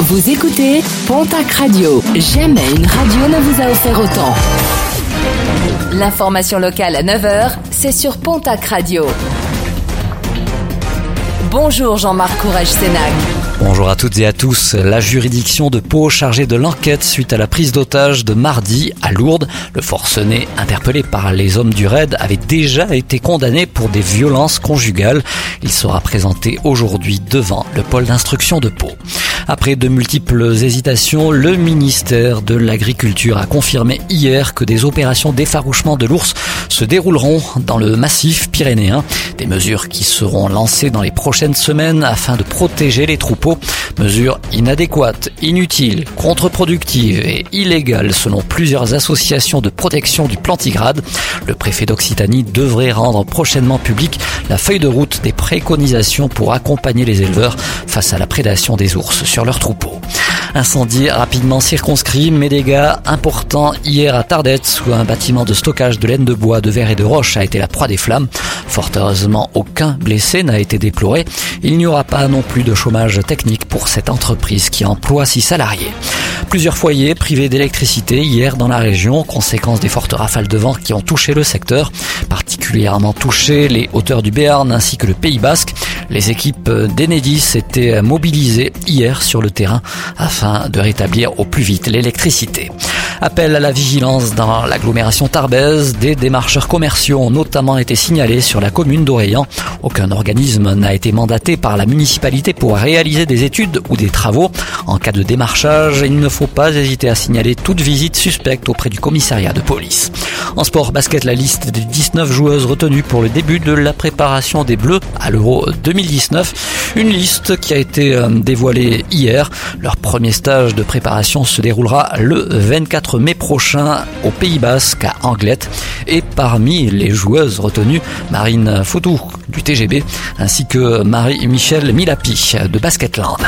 Vous écoutez Pontac Radio. Jamais une radio ne vous a offert autant. L'information locale à 9h, c'est sur Pontac Radio. Bonjour Jean-Marc Courage Sénac. Bonjour à toutes et à tous. La juridiction de Pau chargée de l'enquête suite à la prise d'otage de mardi à Lourdes. Le forcené interpellé par les hommes du raid avait déjà été condamné pour des violences conjugales. Il sera présenté aujourd'hui devant le pôle d'instruction de Pau. Après de multiples hésitations, le ministère de l'Agriculture a confirmé hier que des opérations d'effarouchement de l'ours se dérouleront dans le massif pyrénéen. Des mesures qui seront lancées dans les prochaines semaines afin de protéger les troupeaux. Mesures inadéquates, inutiles, contre-productives et illégales selon plusieurs associations de protection du plantigrade. Le préfet d'Occitanie devrait rendre prochainement public la feuille de route des préconisations pour accompagner les éleveurs face à la prédation des ours sur leurs troupeaux. Incendie rapidement circonscrit, mais dégâts importants hier à Tardette, où un bâtiment de stockage de laine de bois, de verre et de roche a été la proie des flammes. Fort heureusement, aucun blessé n'a été déploré. Il n'y aura pas non plus de chômage technique pour cette entreprise qui emploie six salariés. Plusieurs foyers privés d'électricité hier dans la région, conséquence des fortes rafales de vent qui ont touché le secteur, particulièrement touché les hauteurs du Béarn ainsi que le Pays Basque. Les équipes d'Enedis étaient mobilisées hier sur le terrain afin de rétablir au plus vite l'électricité. Appel à la vigilance dans l'agglomération tarbaise. Des démarcheurs commerciaux ont notamment été signalés sur la commune d'Orléans. Aucun organisme n'a été mandaté par la municipalité pour réaliser des études ou des travaux. En cas de démarchage, il ne faut pas hésiter à signaler toute visite suspecte auprès du commissariat de police. En sport basket, la liste des 19 joueuses retenues pour le début de la préparation des Bleus à l'Euro 2019. Une liste qui a été euh, dévoilée hier. Leur premier stage de préparation se déroulera le 24 mai prochain au Pays Basque à Anglette. Et parmi les joueuses retenues, Marine Foutou du TGB ainsi que Marie-Michel Milapi de Basketland.